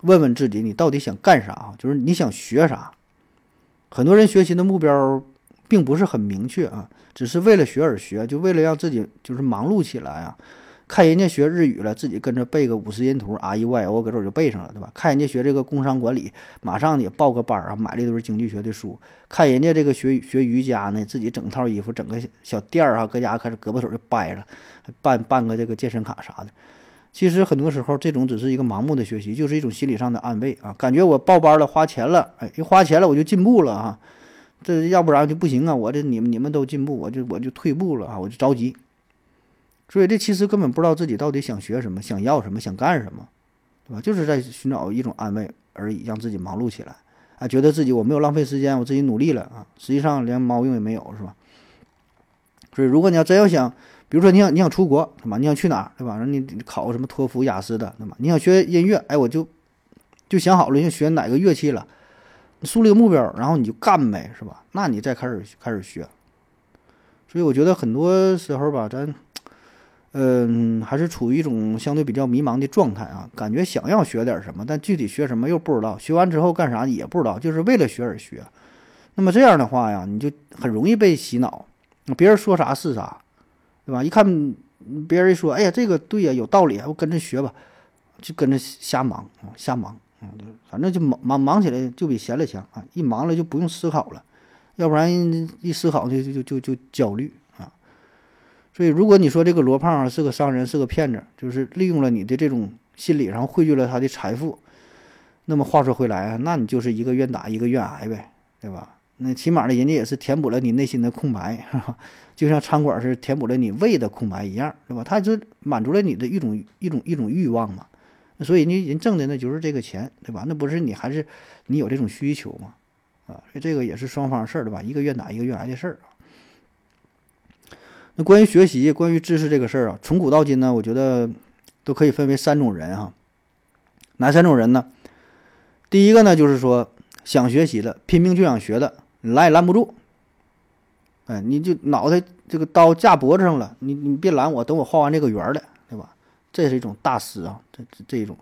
问问自己，你到底想干啥啊？就是你想学啥？很多人学习的目标并不是很明确啊，只是为了学而学，就为了让自己就是忙碌起来啊。看人家学日语了，自己跟着背个五十音图，R E Y O，搁这我就背上了，对吧？看人家学这个工商管理，马上也报个班啊，买了一堆经济学的书。看人家这个学学瑜伽呢，自己整套衣服，整个小垫儿啊，搁家开始胳膊肘就掰了，办办个这个健身卡啥的。其实很多时候，这种只是一个盲目的学习，就是一种心理上的安慰啊，感觉我报班了，花钱了，哎，一花钱了我就进步了啊，这要不然就不行啊，我这你们你们都进步，我就我就退步了啊，我就着急。所以这其实根本不知道自己到底想学什么，想要什么，想干什么，对吧？就是在寻找一种安慰而已，让自己忙碌起来，啊，觉得自己我没有浪费时间，我自己努力了啊，实际上连毛用也没有，是吧？所以如果你要真要想，比如说你想你想出国，对吧？你想去哪儿，对吧？让你考什么托福、雅思的，对吧？你想学音乐，哎，我就就想好了，要学哪个乐器了，树立个目标，然后你就干呗，是吧？那你再开始开始学。所以我觉得很多时候吧，咱。嗯，还是处于一种相对比较迷茫的状态啊，感觉想要学点什么，但具体学什么又不知道，学完之后干啥也不知道，就是为了学而学。那么这样的话呀，你就很容易被洗脑，别人说啥是啥，对吧？一看别人一说，哎呀，这个对呀，有道理，我跟着学吧，就跟着瞎忙，瞎忙啊，反正就忙忙忙起来就比闲了强啊，一忙了就不用思考了，要不然一思考就就就就焦虑。所以，如果你说这个罗胖是个商人，是个骗子，就是利用了你的这种心理，然后汇聚了他的财富，那么话说回来啊，那你就是一个愿打一个愿挨呗，对吧？那起码呢，人家也是填补了你内心的空白，就像餐馆是填补了你胃的空白一样，对吧？他就满足了你的一种一种一种欲望嘛。所以你人挣的那就是这个钱，对吧？那不是你还是你有这种需求嘛？啊，所以这个也是双方事儿，对吧？一个愿打一个愿挨的事儿。那关于学习、关于知识这个事儿啊，从古到今呢，我觉得都可以分为三种人哈。哪三种人呢？第一个呢，就是说想学习的，拼命就想学的，你拦也拦不住。哎，你就脑袋这个刀架脖子上了，你你别拦我，等我画完这个圆来，对吧？这是一种大师啊，这这一种。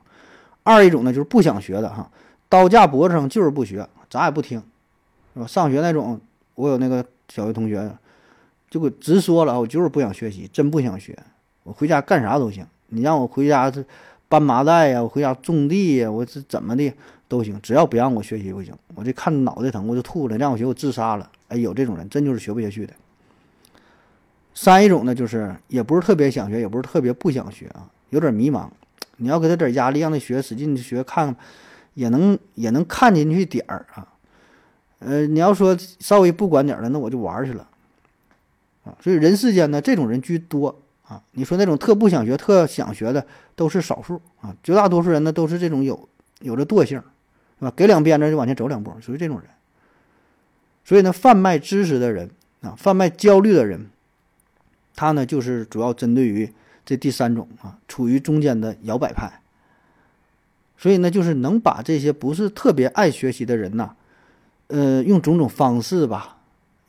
二一种呢，就是不想学的哈，刀架脖子上就是不学，咋也不听，是吧？上学那种，我有那个小学同学。就给直说了，我就是不想学习，真不想学。我回家干啥都行，你让我回家这搬麻袋呀，我回家种地呀，我这怎么的都行，只要不让我学习不行。我这看脑袋疼我就吐了，让我学我自杀了。哎，有这种人，真就是学不下去的。三一种呢，就是也不是特别想学，也不是特别不想学啊，有点迷茫。你要给他点压力，让他学，使劲学，看也能也能看进去点儿啊。呃，你要说稍微不管点儿了，那我就玩去了。所以人世间呢，这种人居多啊。你说那种特不想学、特想学的，都是少数啊。绝大多数人呢，都是这种有有着惰性，是吧？给两鞭子就往前走两步，属于这种人。所以呢，贩卖知识的人啊，贩卖焦虑的人，他呢就是主要针对于这第三种啊，处于中间的摇摆派。所以呢，就是能把这些不是特别爱学习的人呐，呃，用种种方式吧。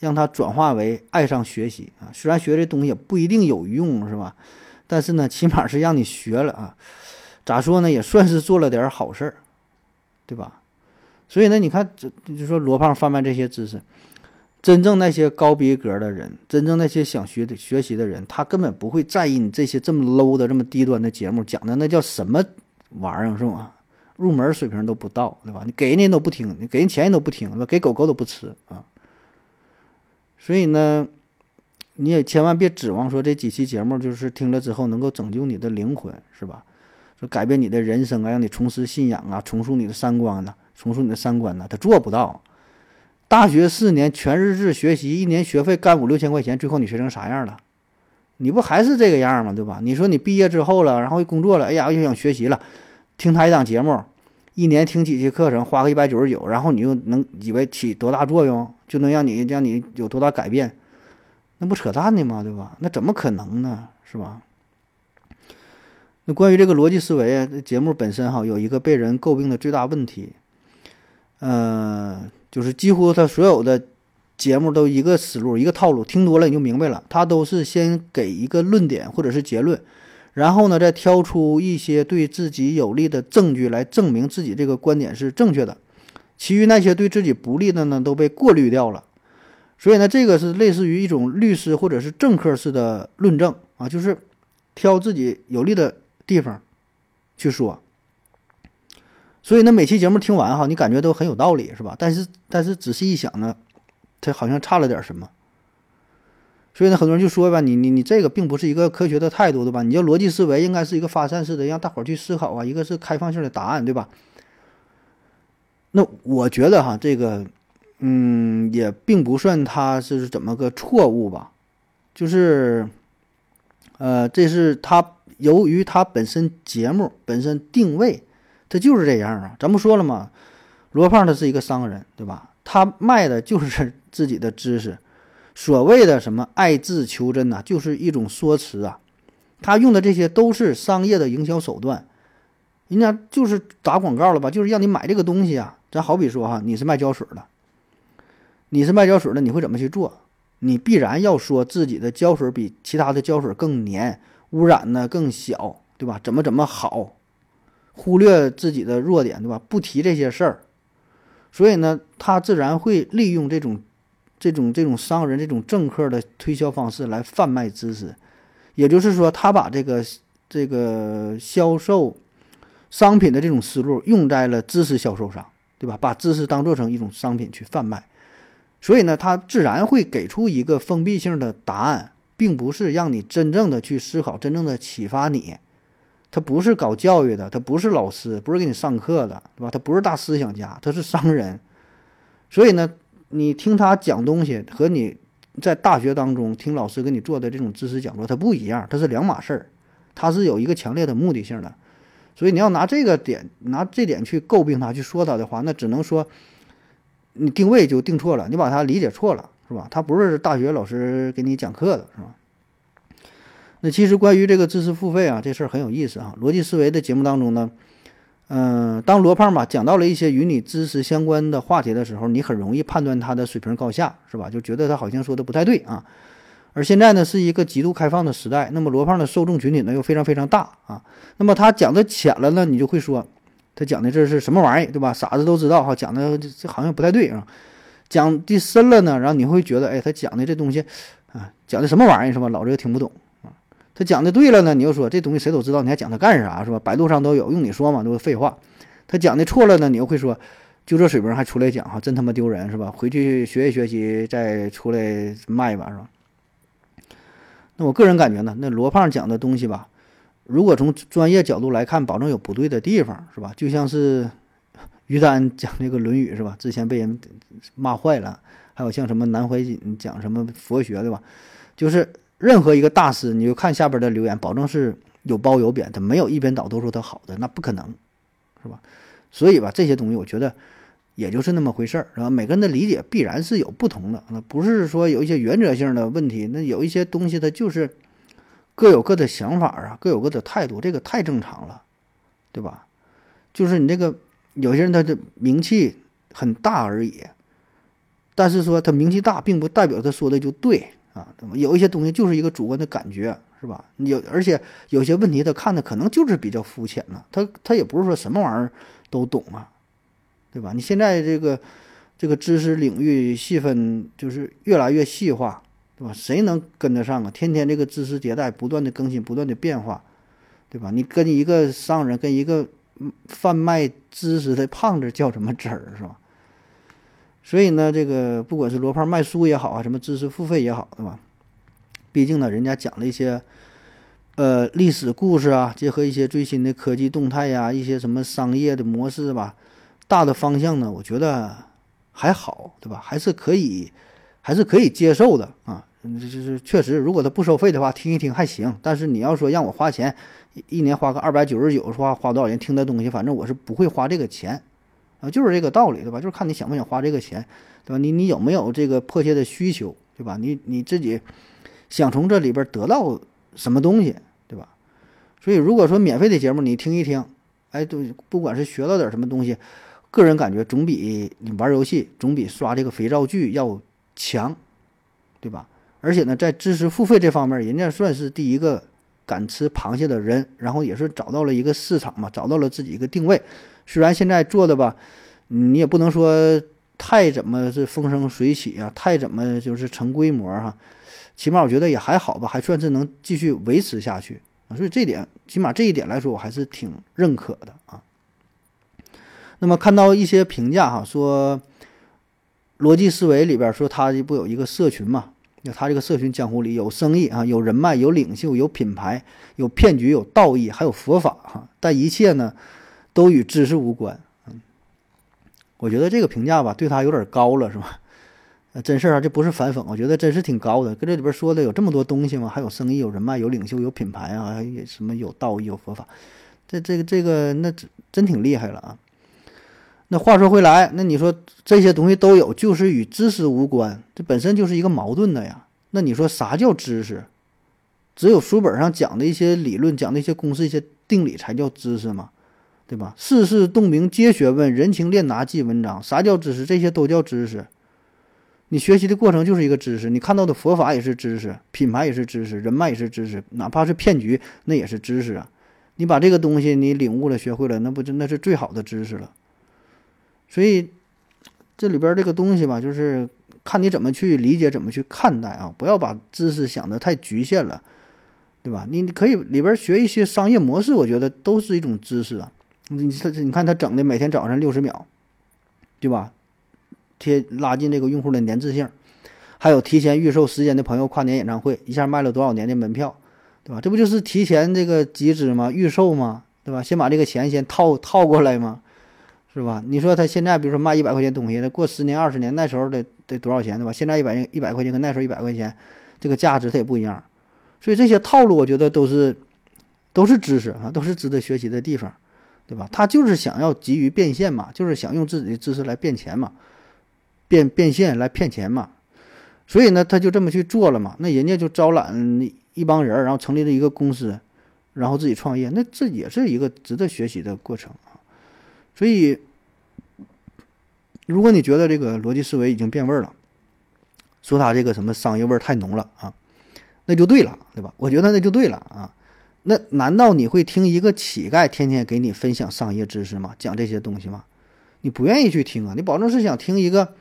让他转化为爱上学习啊！虽然学这东西也不一定有用，是吧？但是呢，起码是让你学了啊。咋说呢？也算是做了点好事儿，对吧？所以呢，你看，这就说罗胖贩卖这些知识，真正那些高逼格的人，真正那些想学的学习的人，他根本不会在意你这些这么 low 的、这么低端的节目讲的那叫什么玩意儿，是吧？入门水平都不到，对吧？你给人家都不听，你给人钱人都不听，给狗狗都不吃啊。所以呢，你也千万别指望说这几期节目就是听了之后能够拯救你的灵魂，是吧？说改变你的人生啊，让你重拾信仰啊，重塑你的三观呐，重塑你的三观呐，他做不到。大学四年全日制学习，一年学费干五六千块钱，最后你学成啥样了？你不还是这个样吗？对吧？你说你毕业之后了，然后工作了，哎呀，又想学习了，听他一档节目。一年听几期课程，花个一百九十九，然后你又能以为起多大作用，就能让你让你有多大改变？那不扯淡的吗？对吧？那怎么可能呢？是吧？那关于这个逻辑思维啊，节目本身哈有一个被人诟病的最大问题，呃，就是几乎他所有的节目都一个思路一个套路，听多了你就明白了，他都是先给一个论点或者是结论，然后呢再挑出一些对自己有利的证据来证明自己这个观点是正确的，其余那些对自己不利的呢都被过滤掉了。所以呢，这个是类似于一种律师或者是政客式的论证啊，就是挑自己有利的地方去说。所以呢，每期节目听完哈，你感觉都很有道理，是吧？但是但是仔细一想呢，它好像差了点什么。所以呢，很多人就说吧，你你你这个并不是一个科学的态度，对吧？你要逻辑思维应该是一个发散式的，让大伙儿去思考啊，一个是开放性的答案，对吧？那我觉得哈，这个。嗯，也并不算他是怎么个错误吧，就是，呃，这是他由于他本身节目本身定位，他就是这样啊。咱不说了吗？罗胖他是一个商人，对吧？他卖的就是 自己的知识，所谓的什么爱自求真呐，就是一种说辞啊。他用的这些都是商业的营销手段，人家就是打广告了吧，就是让你买这个东西啊。咱好比说哈，你是卖胶水的。你是卖胶水的，你会怎么去做？你必然要说自己的胶水比其他的胶水更粘，污染呢更小，对吧？怎么怎么好，忽略自己的弱点，对吧？不提这些事儿，所以呢，他自然会利用这种、这种、这种商人、这种政客的推销方式来贩卖知识。也就是说，他把这个、这个销售商品的这种思路用在了知识销售上，对吧？把知识当做成一种商品去贩卖。所以呢，他自然会给出一个封闭性的答案，并不是让你真正的去思考，真正的启发你。他不是搞教育的，他不是老师，不是给你上课的，对吧？他不是大思想家，他是商人。所以呢，你听他讲东西和你在大学当中听老师给你做的这种知识讲座，它不一样，它是两码事儿。他是有一个强烈的目的性的。所以你要拿这个点，拿这点去诟病他，去说他的话，那只能说。你定位就定错了，你把他理解错了，是吧？他不是大学老师给你讲课的，是吧？那其实关于这个知识付费啊，这事儿很有意思啊。逻辑思维的节目当中呢，嗯，当罗胖吧讲到了一些与你知识相关的话题的时候，你很容易判断他的水平高下，是吧？就觉得他好像说的不太对啊。而现在呢，是一个极度开放的时代，那么罗胖的受众群体呢又非常非常大啊。那么他讲的浅了呢，你就会说。他讲的这是什么玩意儿，对吧？傻子都知道哈，讲的这好像不太对啊。讲的深了呢，然后你会觉得，哎，他讲的这东西啊，讲的什么玩意儿是吧？老子又听不懂啊。他讲的对了呢，你又说这东西谁都知道，你还讲它干啥是吧？百度上都有，用你说嘛，都是废话。他讲的错了呢，你又会说，就这水平还出来讲哈，真他妈丢人是吧？回去学习学习，再出来卖吧是吧？那我个人感觉呢，那罗胖讲的东西吧。如果从专业角度来看，保证有不对的地方，是吧？就像是 于丹讲那个《论语》，是吧？之前被人骂坏了。还有像什么南怀瑾讲什么佛学，对吧？就是任何一个大师，你就看下边的留言，保证是有褒有贬，他没有一边倒都说他好的，那不可能，是吧？所以吧，这些东西我觉得也就是那么回事儿，是吧？每个人的理解必然是有不同的，那不是说有一些原则性的问题，那有一些东西它就是。各有各的想法啊，各有各的态度，这个太正常了，对吧？就是你这个有些人他的名气很大而已，但是说他名气大，并不代表他说的就对啊。有一些东西就是一个主观的感觉，是吧？有而且有些问题他看的可能就是比较肤浅呢，他他也不是说什么玩意儿都懂啊，对吧？你现在这个这个知识领域细分就是越来越细化。对吧？谁能跟得上啊？天天这个知识迭代，不断的更新，不断的变化，对吧？你跟一个商人，跟一个贩卖知识的胖子较什么真儿，是吧？所以呢，这个不管是罗胖卖书也好啊，什么知识付费也好，对吧？毕竟呢，人家讲了一些呃历史故事啊，结合一些最新的科技动态呀，一些什么商业的模式吧，大的方向呢，我觉得还好，对吧？还是可以，还是可以接受的啊。这就是确实，如果他不收费的话，听一听还行。但是你要说让我花钱，一年花个二百九十九，花花多少钱听的东西，反正我是不会花这个钱，啊，就是这个道理，对吧？就是看你想不想花这个钱，对吧？你你有没有这个迫切的需求，对吧？你你自己想从这里边得到什么东西，对吧？所以如果说免费的节目你听一听，哎，都不管是学到点什么东西，个人感觉总比你玩游戏，总比刷这个肥皂剧要强，对吧？而且呢，在知识付费这方面，人家算是第一个敢吃螃蟹的人，然后也是找到了一个市场嘛，找到了自己一个定位。虽然现在做的吧，你也不能说太怎么是风生水起啊，太怎么就是成规模哈，起码我觉得也还好吧，还算是能继续维持下去啊。所以这点，起码这一点来说，我还是挺认可的啊。那么看到一些评价哈，说逻辑思维里边说他不有一个社群嘛？那他这个社群江湖里有生意啊，有人脉，有领袖，有品牌，有骗局，有道义，还有佛法哈。但一切呢，都与知识无关。嗯，我觉得这个评价吧，对他有点高了，是吧？呃，真事儿啊，这不是反讽，我觉得真是挺高的。跟这里边说的有这么多东西吗？还有生意，有人脉，有领袖，有品牌啊，还有什么有道义，有佛法。这这个这个，那真挺厉害了啊。那话说回来，那你说这些东西都有，就是与知识无关，这本身就是一个矛盾的呀。那你说啥叫知识？只有书本上讲的一些理论、讲的一些公式、一些定理才叫知识吗？对吧？世事洞明皆学问，人情练达即文章。啥叫知识？这些都叫知识。你学习的过程就是一个知识，你看到的佛法也是知识，品牌也是知识，人脉也是知识，哪怕是骗局，那也是知识啊。你把这个东西你领悟了、学会了，那不就那是最好的知识了。所以，这里边这个东西吧，就是看你怎么去理解，怎么去看待啊！不要把知识想得太局限了，对吧？你可以里边学一些商业模式，我觉得都是一种知识啊。你他你看他整的每天早上六十秒，对吧？贴拉近这个用户的粘滞性，还有提前预售时间的朋友跨年演唱会，一下卖了多少年的门票，对吧？这不就是提前这个集资吗？预售吗？对吧？先把这个钱先套套过来吗？是吧？你说他现在比如说卖一百块钱东西，那过十年二十年，那时候得得多少钱，对吧？现在一百一百块钱跟那时候一百块钱，这个价值它也不一样。所以这些套路，我觉得都是都是知识啊，都是值得学习的地方，对吧？他就是想要急于变现嘛，就是想用自己的知识来变钱嘛，变变现来骗钱嘛。所以呢，他就这么去做了嘛。那人家就招揽一帮人，然后成立了一个公司，然后自己创业，那这也是一个值得学习的过程。所以，如果你觉得这个逻辑思维已经变味儿了，说他这个什么商业味儿太浓了啊，那就对了，对吧？我觉得那就对了啊。那难道你会听一个乞丐天天给你分享商业知识吗？讲这些东西吗？你不愿意去听啊？你保证是想听一个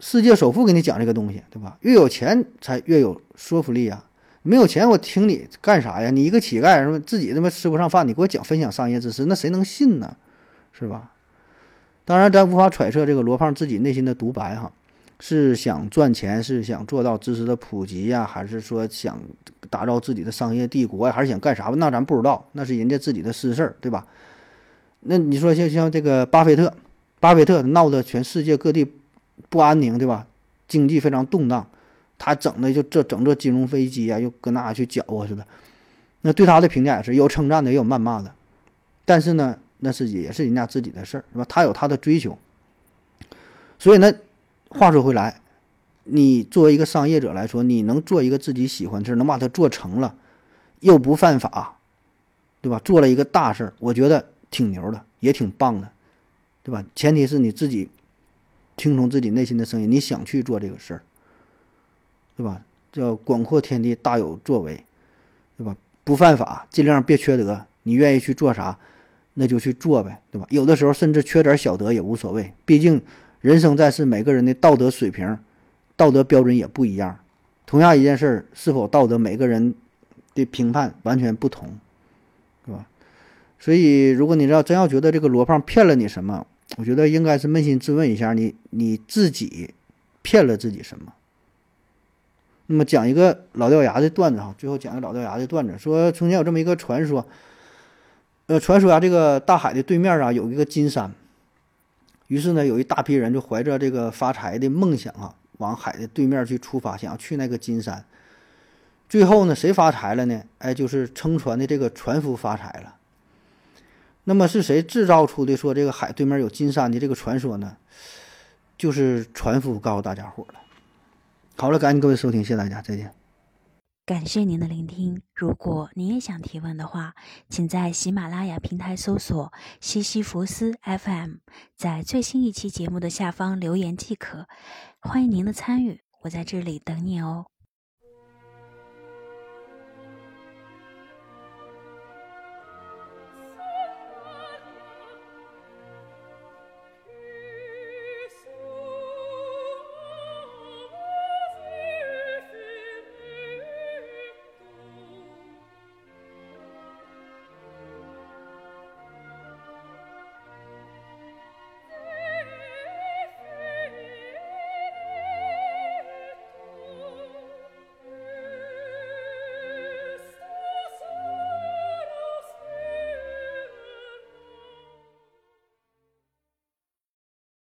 世界首富给你讲这个东西，对吧？越有钱才越有说服力啊！没有钱我听你干啥呀？你一个乞丐，什么自己他妈吃不上饭，你给我讲分享商业知识，那谁能信呢？是吧？当然，咱无法揣测这个罗胖自己内心的独白哈，是想赚钱，是想做到知识的普及呀，还是说想打造自己的商业帝国呀，还是想干啥吧？那咱不知道，那是人家自己的私事儿，对吧？那你说像像这个巴菲特，巴菲特闹得全世界各地不安宁，对吧？经济非常动荡，他整的就这整这金融危机啊，又搁那去搅和似的。那对他的评价也是有称赞的，也有谩骂的，但是呢？那是也是人家自己的事儿，是吧？他有他的追求，所以呢，话说回来，你作为一个商业者来说，你能做一个自己喜欢的事儿，能把它做成了，又不犯法，对吧？做了一个大事儿，我觉得挺牛的，也挺棒的，对吧？前提是你自己听从自己内心的声音，你想去做这个事儿，对吧？叫广阔天地大有作为，对吧？不犯法，尽量别缺德，你愿意去做啥？那就去做呗，对吧？有的时候甚至缺点小德也无所谓，毕竟人生在世，每个人的道德水平、道德标准也不一样。同样一件事儿是否道德，每个人的评判完全不同，是吧？所以，如果你要真要觉得这个罗胖骗了你什么，我觉得应该是扪心自问一下，你你自己骗了自己什么？那么讲一个老掉牙的段子哈，最后讲一个老掉牙的段子，说从前有这么一个传说。呃，传说啊，这个大海的对面啊有一个金山。于是呢，有一大批人就怀着这个发财的梦想啊，往海的对面去出发，想要去那个金山。最后呢，谁发财了呢？哎，就是撑船的这个船夫发财了。那么是谁制造出的说这个海对面有金山的这个传说呢？就是船夫告诉大家伙了。好了，感谢各位收听，谢谢大家，再见。感谢您的聆听。如果您也想提问的话，请在喜马拉雅平台搜索“西西弗斯 FM”，在最新一期节目的下方留言即可。欢迎您的参与，我在这里等你哦。